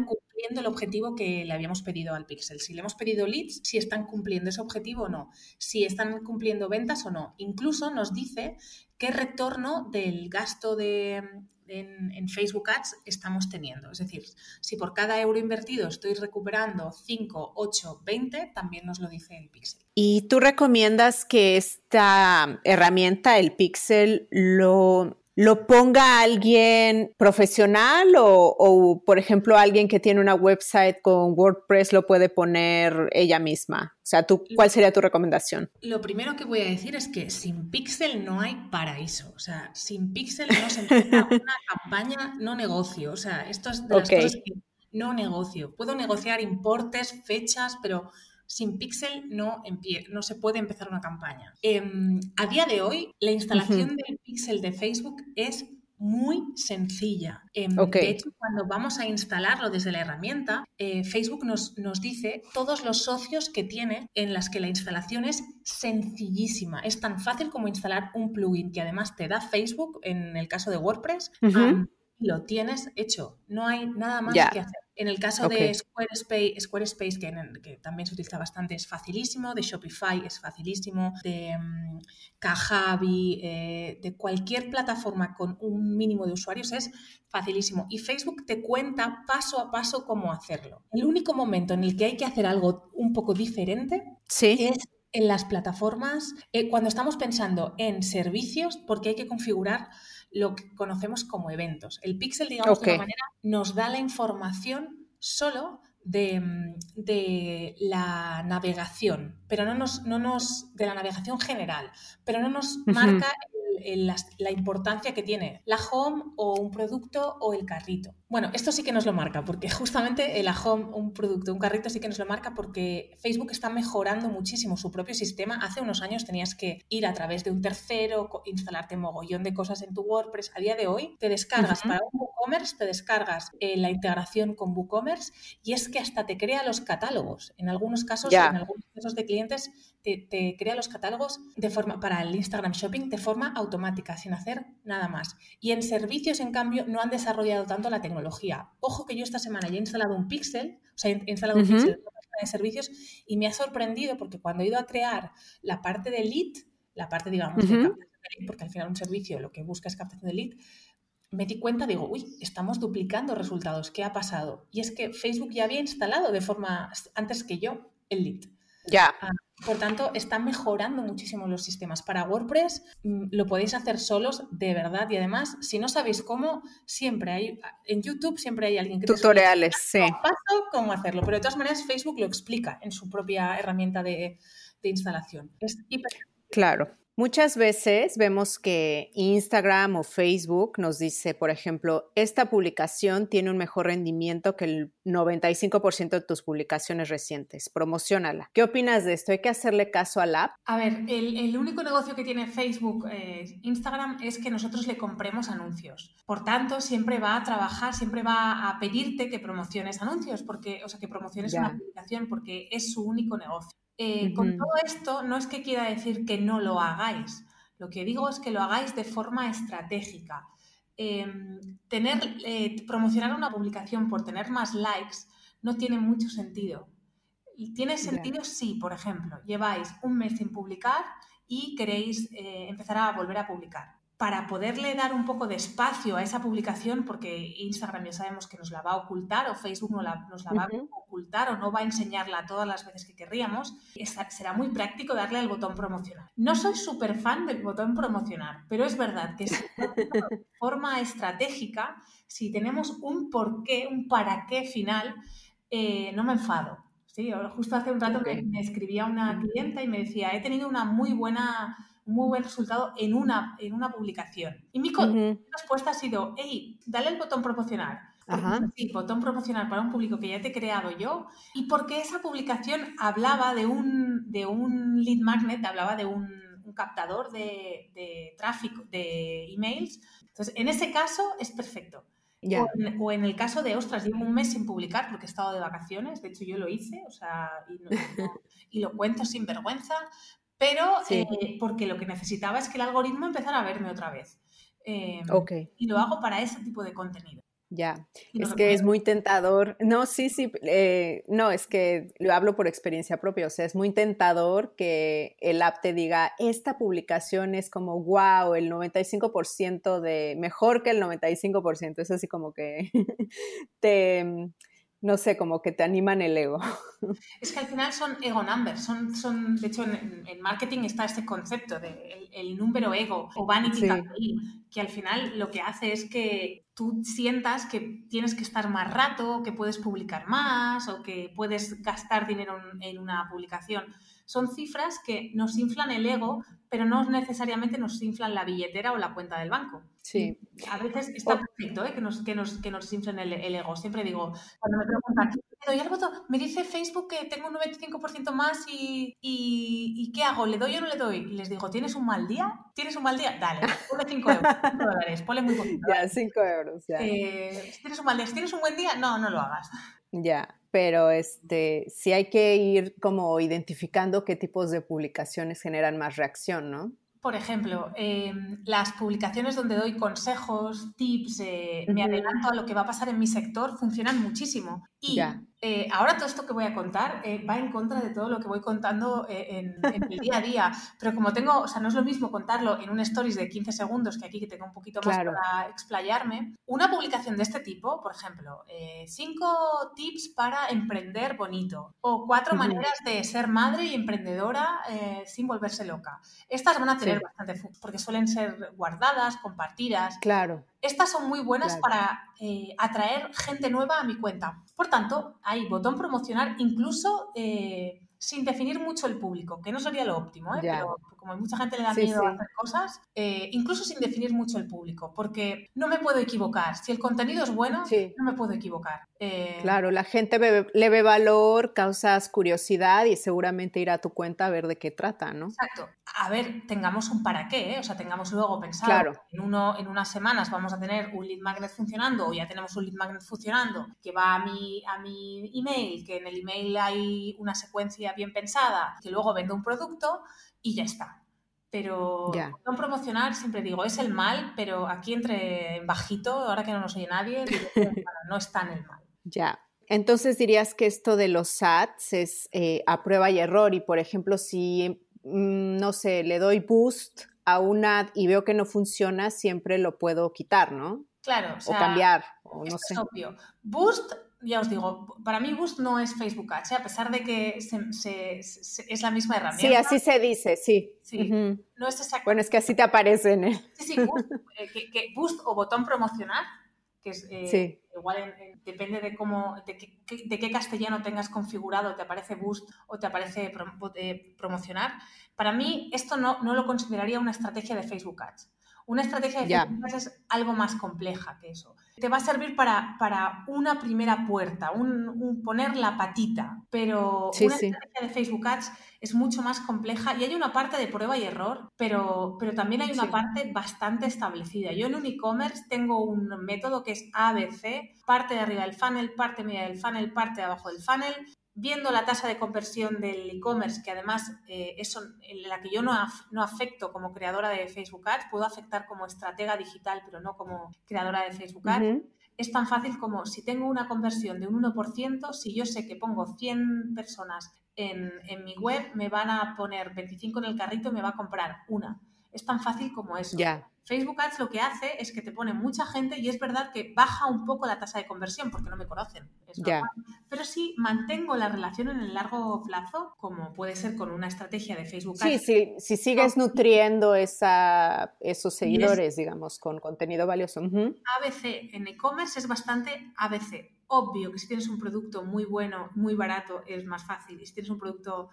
el objetivo que le habíamos pedido al Pixel. Si le hemos pedido leads, si están cumpliendo ese objetivo o no, si están cumpliendo ventas o no. Incluso nos dice qué retorno del gasto de, en, Facebook Ads estamos teniendo. Es decir, si por cada euro invertido estoy recuperando 5, 8, 20, también nos lo dice el Pixel. ¿Y tú recomiendas que esta herramienta, el Pixel, lo lo ponga alguien profesional o, por ejemplo, alguien que tiene una website con WordPress lo puede poner ella misma? O sea, ¿tú, ¿cuál sería tu recomendación? Lo primero que voy a decir es que sin Pixel no hay paraíso. O sea, sin Pixel no se empieza una campaña, no negocio. O sea, esto es de las cosas que no negocio. Puedo negociar importes, fechas, pero sin Pixel no, no se puede empezar una campaña. Em, a día de hoy, la instalación del Pixel de Facebook es muy sencilla. Em, de hecho, cuando vamos a instalarlo desde la herramienta, eh, Facebook nos, nos, dice todos los socios que tiene en las que la instalación es sencillísima. Es tan fácil como instalar un plugin que además te da Facebook en el caso de WordPress. lo tienes hecho. No hay nada más que hacer. En el caso de Squarespace, Squarespace que, también se utiliza bastante, es facilísimo. De Shopify es facilísimo. De um, Kajabi, eh, de cualquier plataforma con un mínimo de usuarios es facilísimo. Y Facebook te cuenta paso a paso cómo hacerlo. El único momento en el que hay que hacer algo un poco diferente es en las plataformas, eh, cuando estamos pensando en servicios, porque hay que configurar lo que conocemos como eventos. El pixel, digamos, de alguna manera, nos da la información solo de, mm, de, la navegación, pero no nos, no nos, de la navegación general, pero no nos marca la, importancia que tiene la home o un producto o el carrito. Bueno, esto sí que nos lo marca, porque justamente la home, un producto, un carrito sí que nos lo marca porque Facebook está mejorando muchísimo su propio sistema. Hace unos años tenías que ir a través de un tercero, instalarte mogollón de cosas en tu WordPress. A día de hoy te descargas para un WooCommerce, te descargas eh, la integración con WooCommerce y es que hasta te crea los catálogos. En algunos casos, en algunos casos de clientes, te, te, crea los catálogos de forma para el Instagram Shopping de forma automática, sin hacer nada más. Y en servicios, en cambio, no han desarrollado tanto la tecnología. Ojo que yo esta semana ya he instalado un Pixel, o sea, he instalado un Pixel de servicios y me ha sorprendido porque cuando he ido a crear la parte de lead, la parte, digamos, de captación de lead, porque al final un servicio lo que busca es captación de lead, me di cuenta, digo, uy, estamos duplicando resultados, ¿qué ha pasado? Y es que Facebook ya había instalado de forma, antes que yo, el lead. Ya. Ah, por tanto, están mejorando muchísimo los sistemas. Para WordPress mm, lo podéis hacer solos de verdad y además, si no sabéis cómo, siempre hay, en YouTube siempre hay alguien que Tutoriales, sí. Paso cómo hacerlo, pero de todas maneras Facebook lo explica en su propia herramienta de, de instalación. Es hiper... Claro. Muchas veces vemos que Instagram o Facebook nos dice, por ejemplo, esta publicación tiene un mejor rendimiento que el 95% de tus publicaciones recientes. Promocionala. ¿Qué opinas de esto? ¿Hay que hacerle caso al app? A ver, el, único negocio que tiene Facebook, eh, Instagram, es que nosotros le compremos anuncios. Por tanto, siempre va a trabajar, siempre va a pedirte que promociones anuncios, porque, o sea, que promociones una publicación, porque es su único negocio. Eh, con todo esto no es que quiera decir que no lo hagáis, lo que digo es que lo hagáis de forma estratégica. Em, tener, eh, promocionar una publicación por tener más likes no tiene mucho sentido. Y tiene sentido si, por ejemplo, lleváis un mes sin publicar y queréis eh, empezar a volver a publicar para poderle dar un poco de espacio a esa publicación, porque Instagram ya sabemos que nos la va a ocultar o Facebook nos la, va a ocultar o no va a enseñarla todas las veces que querríamos, será muy práctico darle al botón promocionar. No soy súper fan del botón promocionar, pero es verdad que es de forma estratégica, si tenemos un porqué, un para qué final, eh, no me enfado. Sí, justo hace un rato me escribía una clienta y me decía, he tenido una muy buena muy buen resultado en una, en una publicación. Y mi respuesta ha sido, hey, dale el botón promocionar. Sí, botón promocionar para un público que ya te he creado yo. Y porque esa publicación hablaba de un, de un lead magnet, hablaba de un, captador de, de, tráfico, de emails. Entonces, en ese caso es perfecto. O, en, el caso de, ostras, llevo un mes sin publicar porque he estado de vacaciones, de hecho yo lo hice, o sea, y, y lo cuento sin vergüenza, pero eh, porque lo que necesitaba es que el algoritmo empezara a verme otra vez. Em, y lo hago para ese tipo de contenido. Ya, es que es muy tentador. No, sí, sí, eh, no, es que lo hablo por experiencia propia, o sea, es muy tentador que el app te diga, esta publicación es como, wow, el 95% de, mejor que el 95%, es así como que te no sé, como que te animan el ego. Es que al final son ego numbers, son, son de hecho en, marketing está este concepto de el, número ego o vanity que al final lo que hace es que tú sientas que tienes que estar más rato, que puedes publicar más o que puedes gastar dinero en una publicación son cifras que nos inflan el ego, pero no necesariamente nos inflan la billetera o la cuenta del banco. Sí. A veces está perfecto ¿eh? que, nos, que, nos, que nos inflen el, ego. Siempre digo, cuando me preguntan, ¿le doy al botón? Me dice Facebook que tengo un 95% más y, y, ¿qué hago? ¿Le doy o no le doy? Y les digo, ¿tienes un mal día? ¿Tienes un mal día? Dale, ponle 5 euros, 5 dólares, ponle muy poquito. Ya, 5 euros, ya. Eh, ¿Tienes un mal día? ¿Tienes un buen día? No, no lo hagas. Ya, pero este, sí hay que ir como identificando qué tipos de publicaciones generan más reacción, ¿no? Por ejemplo, em, las publicaciones donde doy consejos, tips, eh, me adelanto a lo que va a pasar en mi sector, funcionan muchísimo. Y eh, ahora todo esto que voy a contar eh, va en contra de todo lo que voy contando en, el día a día. Pero como tengo, o sea, no es lo mismo contarlo en un stories de 15 segundos que aquí que tengo un poquito más para explayarme. Una publicación de este tipo, por ejemplo, cinco tips para emprender bonito o cuatro maneras de ser madre y emprendedora sin volverse loca. Estas van a tener bastante, porque suelen ser guardadas, compartidas. Claro. Estas son muy buenas para eh, atraer gente nueva a mi cuenta. Por tanto, hay botón promocionar incluso eh, sin definir mucho el público, que no sería lo óptimo, ¿eh? pero como mucha gente le da miedo a hacer cosas, eh, incluso sin definir mucho el público, porque no me puedo equivocar. Si el contenido es bueno, no me puedo equivocar. Eh, claro, la gente le ve valor, causas curiosidad y seguramente irá a tu cuenta a ver de qué trata, ¿no? Exacto. A ver, tengamos un para qué, o sea, tengamos luego pensado en, uno, en unas semanas vamos a tener un lead magnet funcionando o ya tenemos un lead magnet funcionando que va a mi, a mi email, que en el email hay una secuencia bien pensada, que luego vende un producto y ya está. Pero no promocionar, siempre digo, es el mal, pero aquí entre bajito, ahora que no nos oye nadie, no está en el mal. Ya. Entonces dirías que esto de los ads es eh, a prueba y error y, por ejemplo, si, mm, no sé, le doy boost a un ad y veo que no funciona, siempre lo puedo quitar, ¿no? Claro, o, cambiar, o no sé. Es obvio. Boost ya os digo, para mí Boost no es Facebook Ads, ¿eh? a pesar de que es la misma herramienta. Sí, así se dice, sí. Sí, no es Bueno, es que así te aparecen. ¿eh? Sí, sí, eh, que, Boost o botón promocionar, que es eh, igual depende de cómo, de qué, castellano tengas configurado, te aparece Boost o te aparece promocionar. Para mí esto no, no lo consideraría una estrategia de Facebook Ads. Una estrategia de Facebook Ads es algo más compleja que eso te va a servir para, para una primera puerta, un, poner la patita, pero una estrategia de Facebook Ads es mucho más compleja y hay una parte de prueba y error, pero, pero también hay una parte bastante establecida. Yo en un e-commerce tengo un método que es ABC, parte de arriba del funnel, parte media del funnel, parte de abajo del funnel, viendo la tasa de conversión del e-commerce, que además eh, es en la que yo no, no, afecto como creadora de Facebook Ads, puedo afectar como estratega digital, pero no como creadora de Facebook Ads. Es tan fácil como si tengo una conversión de un 1%, si yo sé que pongo 100 personas en, en mi web, me van a poner 25 en el carrito y me va a comprar una. Es tan fácil como eso. Facebook Ads lo que hace es que te pone mucha gente y es verdad que baja un poco la tasa de conversión porque no me conocen. Pero si mantengo la relación en el largo plazo, como puede ser con una estrategia de Facebook Ads. Sí, si sigues nutriendo esa, esos seguidores, digamos, con contenido valioso. ABC en e-commerce es bastante ABC. Obvio que si tienes un producto muy bueno, muy barato, es más fácil. Y si tienes un producto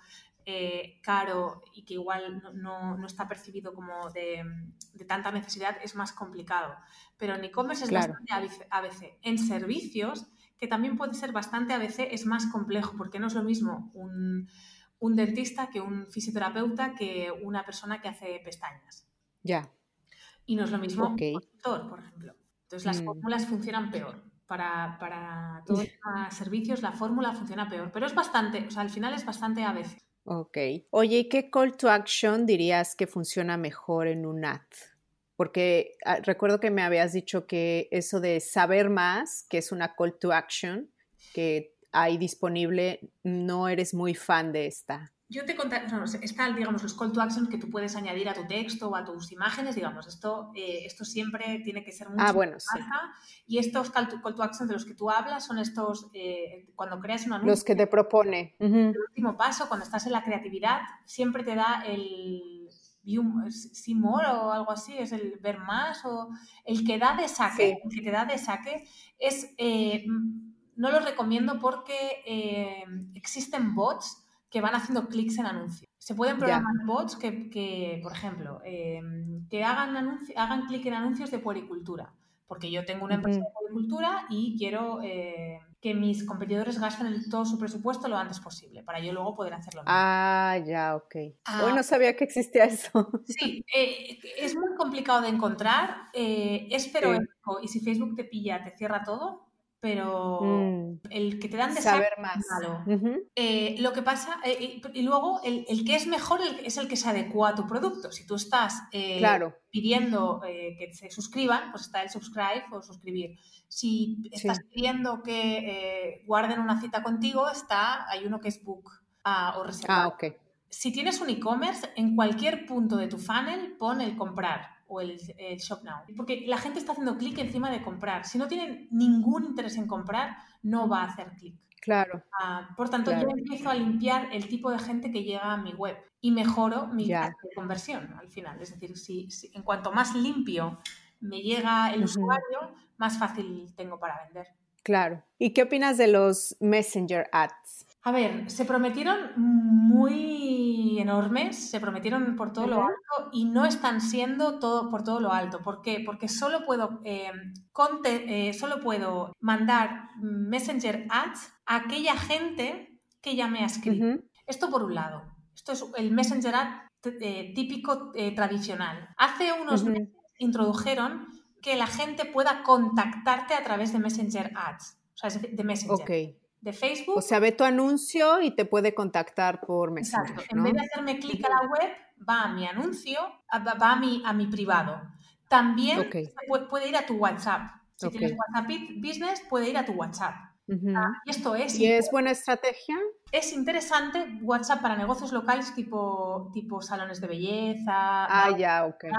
eh, caro y que igual no, está percibido como de, tanta necesidad, es más complicado. Pero en e-commerce es bastante ABC. En servicios, que también puede ser bastante ABC, es más complejo, porque no es lo mismo un, dentista que un fisioterapeuta que una persona que hace pestañas. Ya. Y no es lo mismo un doctor, por ejemplo. Entonces las mm. fórmulas funcionan peor. Para, para todos los servicios la fórmula funciona peor, pero es bastante, o sea, al final es bastante ABC. Ok. Oye, ¿y qué call to action dirías que funciona mejor en un ad? Porque ah, recuerdo que me habías dicho que eso de saber más, que es una call to action que hay disponible, no eres muy fan de esta. Yo te contaré, están, digamos, los call to action que tú puedes añadir a tu texto o a tus imágenes, digamos, esto, eh, esto siempre tiene que ser mucho ah, bueno, Y estos call to, action de los que tú hablas son estos, eh, cuando creas un anuncio. Los que te propone. El último paso, cuando estás en la creatividad, siempre te da el see more o algo así, es el ver más o el que da de saque, el que te da de saque es, eh, no lo recomiendo porque existen bots que van haciendo clics en anuncios. Se pueden programar bots que, por ejemplo, em, que hagan, hagan clic en anuncios de puericultura, porque yo tengo una empresa de puericultura y quiero eh, que mis competidores gasten todo su presupuesto lo antes posible, para yo luego poder hacerlo. Ah, ya, ok. Ah, Hoy no sabía que existía eso. Sí, eh, es muy complicado de encontrar, eh, es pero y si Facebook te pilla, te cierra todo, pero mm. el que te dan de saber más. Eh, lo que pasa, eh, y luego el, que es mejor es el que se adecua a tu producto. Si tú estás eh, pidiendo que se suscriban, pues está el subscribe o suscribir. Si estás pidiendo que guarden una cita contigo, está, hay uno que es book ah, o reservar. Ah, ok. Si tienes un e-commerce, en cualquier punto de tu funnel pon el comprar o el, Shop Now. Porque la gente está haciendo clic encima de comprar. Si no tienen ningún interés en comprar, no va a hacer clic. Claro. Ah, por tanto, yo empiezo a limpiar el tipo de gente que llega a mi web y mejoro mi conversión al final. Es decir, si, en cuanto más limpio me llega el usuario, más fácil tengo para vender. Claro. ¿Y qué opinas de los Messenger Ads? A ver, se prometieron muy enormes, se prometieron por todo lo alto y no están siendo todo por todo lo alto. ¿Por qué? Porque solo puedo, eh, eh, solo puedo mandar Messenger Ads a aquella gente que ya me ha escrito. Esto por un lado. Esto es el Messenger Ad eh, típico tradicional. Hace unos meses introdujeron que la gente pueda contactarte a través de Messenger Ads, o sea, de Messenger. Okay de Facebook. O sea, ve tu anuncio y te puede contactar por Messenger. Exacto. En vez de hacerme clic a la web, va a mi anuncio, va a mi, a mi privado. También puede ir a tu WhatsApp. Si tienes WhatsApp Business, puede ir a tu WhatsApp. Ah, y esto es. ¿Y es buena estrategia? Es interesante WhatsApp para negocios locales tipo, tipo salones de belleza, ah, ya, okay.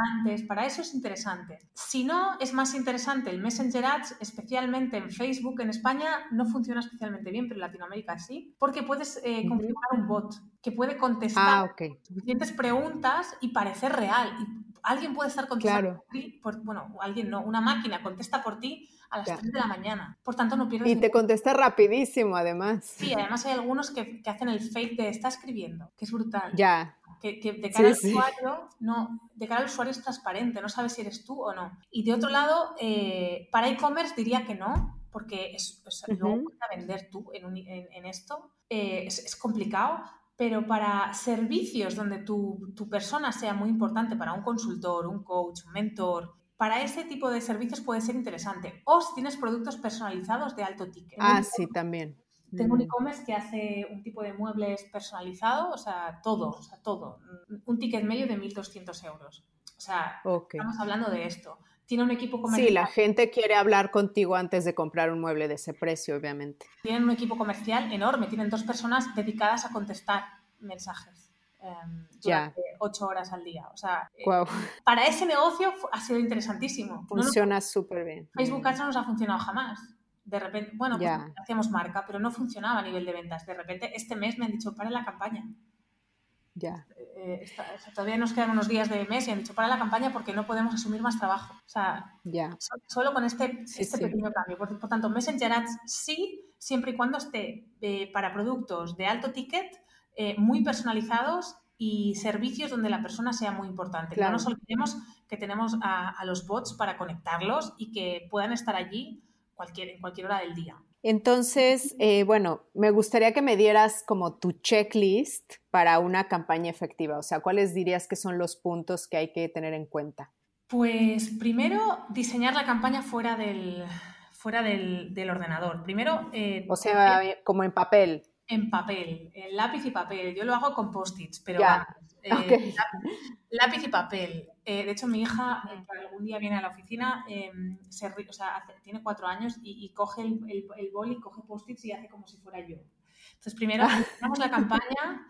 para eso es interesante. Si no, es más interesante el Messenger Ads, especialmente en Facebook en España, no funciona especialmente bien, pero en Latinoamérica sí, porque puedes eh, configurar un bot que puede contestar ah, suficientes preguntas y parecer real. Y alguien puede estar contestando por ti, bueno, alguien no, una máquina contesta por ti a las 3 de la mañana. Por tanto, no pierdes. Y te contesta rapidísimo, además. Sí, además hay algunos que, hacen el fake de está escribiendo, que es brutal. Ya. Que, de cara al usuario, no, de cara al usuario es transparente, no sabes si eres tú o no. Y de otro lado, eh, para e-commerce diría que no, porque es, luego vender tú en, esto eh, es, complicado, pero para servicios donde tu, tu, persona sea muy importante para un consultor, un coach, un mentor, para ese tipo de servicios puede ser interesante. O si tienes productos personalizados de alto ticket. Ah, sí, también. Tengo un mm. e-commerce que hace un tipo de muebles personalizado, o sea, todo, o sea, todo. Un ticket medio de 1.200 euros. O sea, estamos hablando de esto. Tiene un equipo comercial. Sí, la gente quiere hablar contigo antes de comprar un mueble de ese precio, obviamente. Tienen un equipo comercial enorme. Tienen dos personas dedicadas a contestar mensajes. Em, durante ocho horas al día. O sea, eh, para ese negocio ha sido interesantísimo. Funciona súper bien. Facebook Ads no nos ha funcionado jamás. De repente, bueno, pues hacíamos marca, pero no funcionaba a nivel de ventas. De repente, este mes me han dicho, para la campaña. Ya. Eh, todavía nos quedan unos días de mes y han dicho, para la campaña porque no podemos asumir más trabajo. O sea, solo con este, este pequeño cambio. Por, por, tanto, Messenger Ads sí, siempre y cuando esté eh, para productos de alto ticket eh, muy personalizados y servicios donde la persona sea muy importante. No nos olvidemos que tenemos a, los bots para conectarlos y que puedan estar allí cualquier, en cualquier hora del día. Entonces, eh, bueno, me gustaría que me dieras como tu checklist para una campaña efectiva. O sea, ¿cuáles dirías que son los puntos que hay que tener en cuenta? Pues primero, diseñar la campaña fuera del, fuera del, ordenador. Primero... Eh, o sea, como en papel en papel, en lápiz y papel. Yo lo hago con post-its, pero eh, lápiz, y papel. Eh, de hecho, mi hija eh, algún día viene a la oficina, em, se, o sea, tiene cuatro años y, coge el, el, el boli, coge post-its y hace como si fuera yo. Entonces, primero hacemos la campaña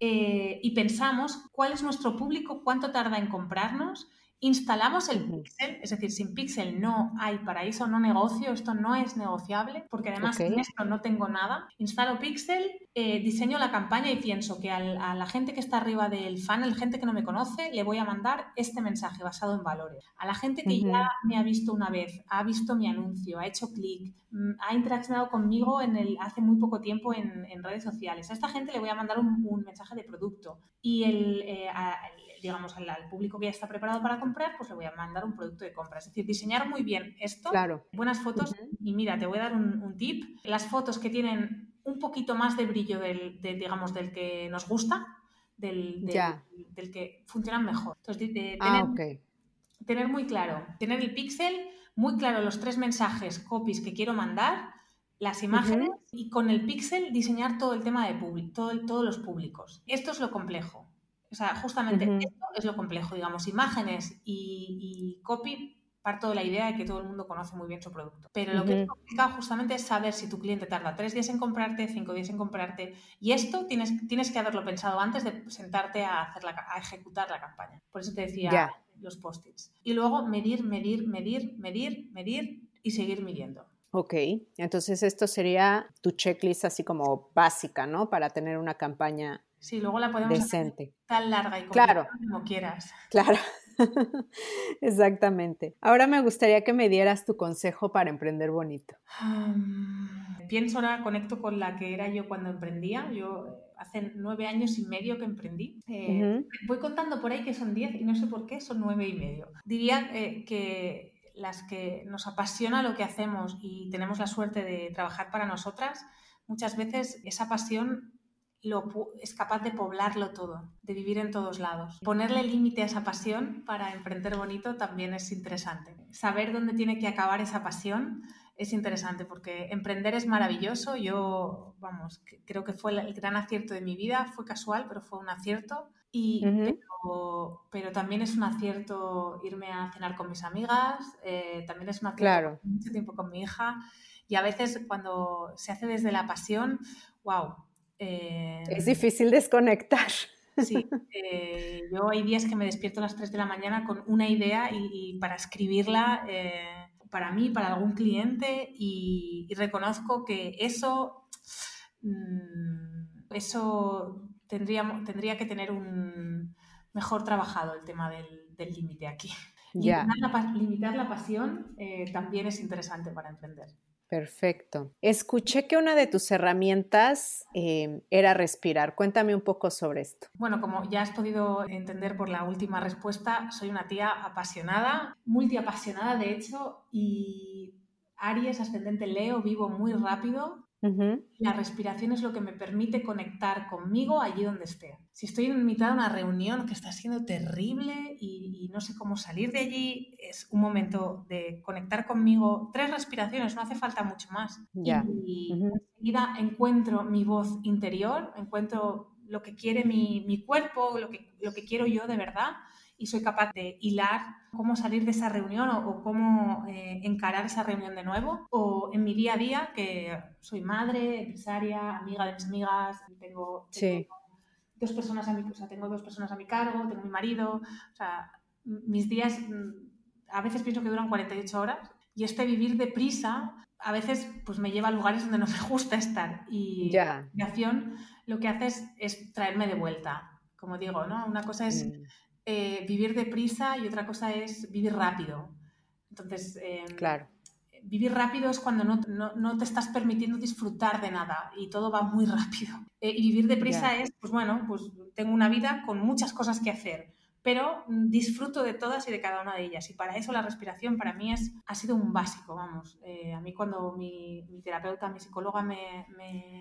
y pensamos cuál es nuestro público, cuánto tarda en comprarnos Instalamos el pixel, es decir, sin pixel no hay paraíso, no negocio, esto no es negociable, porque además en esto no tengo nada. Instalo pixel, eh, diseño la campaña y pienso que a la gente que está arriba del funnel, gente que no me conoce, le voy a mandar este mensaje basado en valores. A la gente que ya me ha visto una vez, ha visto mi anuncio, ha hecho clic, mm, ha interaccionado conmigo en el, hace muy poco tiempo en, redes sociales. A esta gente le voy a mandar un, mensaje de producto y el, eh, digamos, al, público que ya está preparado para comprar, pues le voy a mandar un producto de compra. Es decir, diseñar muy bien esto, claro. buenas fotos. Y mira, te voy a dar un, tip. Las fotos que tienen un poquito más de brillo del, digamos, del que nos gusta, del, del, que funcionan mejor. Entonces, ah, tener, muy claro, tener el pixel, muy claro los tres mensajes, copies que quiero mandar las imágenes y con el pixel diseñar todo el tema de público, todo, todos los públicos. Esto es lo complejo. O sea, justamente esto es lo complejo, digamos, imágenes y, copy parto de la idea de que todo el mundo conoce muy bien su producto. Pero lo que es complicado justamente es saber si tu cliente tarda tres días en comprarte, cinco días en comprarte. Y esto tienes, tienes que haberlo pensado antes de sentarte a, hacer a ejecutar la campaña. Por eso te decía los post-its. Y luego medir, medir, medir, medir, medir y seguir midiendo. Ok, entonces esto sería tu checklist así como básica, ¿no? Para tener una campaña Sí, luego la podemos decente. hacer tan larga y claro. como quieras. Claro, exactamente. Ahora me gustaría que me dieras tu consejo para emprender bonito. pienso ahora, conecto con la que era yo cuando emprendía. Yo eh, hace nueve años y medio que emprendí. Eh, voy contando por ahí que son diez y no sé por qué son nueve y medio. Diría eh, que las que nos apasiona lo que hacemos y tenemos la suerte de trabajar para nosotras, muchas veces esa pasión lo, es capaz de poblarlo todo, de vivir en todos lados. Ponerle límite a esa pasión para emprender bonito también es interesante. Saber dónde tiene que acabar esa pasión es interesante porque emprender es maravilloso. Yo, vamos, creo que fue el gran acierto de mi vida, fue casual, pero fue un acierto. Y, pero, también es un acierto irme a cenar con mis amigas, eh, también es un acierto claro. mucho tiempo con mi hija. Y a veces cuando se hace desde la pasión, wow. Eh, es difícil desconectar. Sí, eh, yo hay días que me despierto a las 3 de la mañana con una idea y, para escribirla para mí, para algún cliente y, reconozco que eso, mm, eso tendría, tendría que tener un mejor trabajado el tema del límite aquí. Limitar, la, pasión eh, también es interesante para emprender. Perfecto. Escuché que una de tus herramientas eh, era respirar. Cuéntame un poco sobre esto. Bueno, como ya has podido entender por la última respuesta, soy una tía apasionada, multiapasionada de hecho, y Aries, ascendente Leo, vivo muy rápido la respiración es lo que me permite conectar conmigo allí donde esté. Si estoy en mitad de una reunión que está siendo terrible y, no sé cómo salir de allí, es un momento de conectar conmigo. Tres respiraciones, no hace falta mucho más. Y, enseguida encuentro mi voz interior, encuentro lo que quiere mi, cuerpo, lo que, lo que quiero yo de verdad y soy capaz de hilar cómo salir de esa reunión o, cómo eh, encarar esa reunión de nuevo. O en mi día a día, que soy madre, empresaria, amiga de mis amigas, tengo, dos personas a mi, o sea, tengo dos personas a mi cargo, tengo mi marido, o sea, mis días a veces pienso que duran 48 horas y este vivir deprisa a veces pues me lleva a lugares donde no me gusta estar y la acción lo que hace es, traerme de vuelta. Como digo, ¿no? Una cosa es mm. Eh, vivir deprisa y otra cosa es vivir rápido. Entonces, em, claro. vivir rápido es cuando no, no, te estás permitiendo disfrutar de nada y todo va muy rápido. Eh, y vivir deprisa es, pues bueno, pues tengo una vida con muchas cosas que hacer pero disfruto de todas y de cada una de ellas. Y para eso la respiración para mí es, ha sido un básico, vamos. Eh, a mí cuando mi, terapeuta, mi psicóloga me,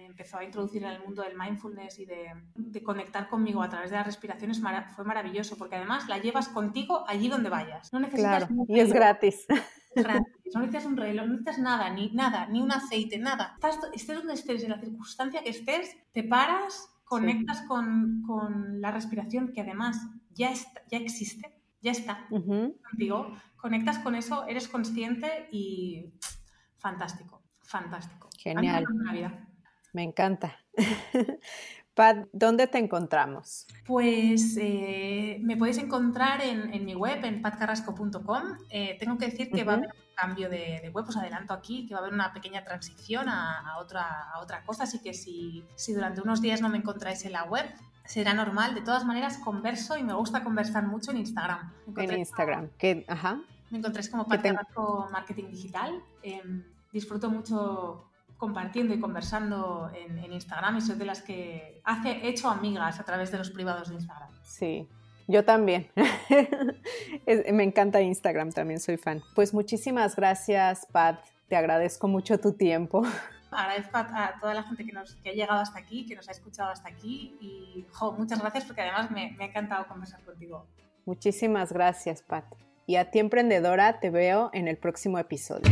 empezó a introducir en el mundo del mindfulness y de, conectar conmigo a través de la respiración fue maravilloso, porque además la llevas contigo allí donde vayas. No necesitas claro, y es gratis. No necesitas un reloj, no necesitas nada, ni nada, ni un aceite, nada. Estás, estés donde estés, en la circunstancia que estés, te paras, conectas con, con, la respiración, que además ya, está, ya existe, ya está contigo, conectas con eso, eres consciente y fantástico, fantástico. Genial. Me encanta. Pat, ¿dónde te encontramos? Pues eh, me podéis encontrar en, mi web, en patcarrasco.com. Eh, tengo que decir que va a haber un cambio de, web, os adelanto aquí, que va a haber una pequeña transición a, otra, a otra cosa, así que si, si durante unos días no me encontráis en la web, será normal. De todas maneras, converso y me gusta conversar mucho en Instagram. En Instagram, que, ajá. Me encontréis como Pat Carrasco Marketing Digital. Em, disfruto mucho compartiendo y conversando en, Instagram y soy de las que hace, he hecho amigas a través de los privados de Instagram. Sí, yo también. Me encanta Instagram, también soy fan. Pues muchísimas gracias, Pat. Te agradezco mucho tu tiempo. Agradezco a, toda la gente que, nos, que ha llegado hasta aquí, que nos ha escuchado hasta aquí y muchas gracias porque además me, me ha encantado conversar contigo. Muchísimas gracias, Pat. Y a ti, emprendedora, te veo en el próximo episodio.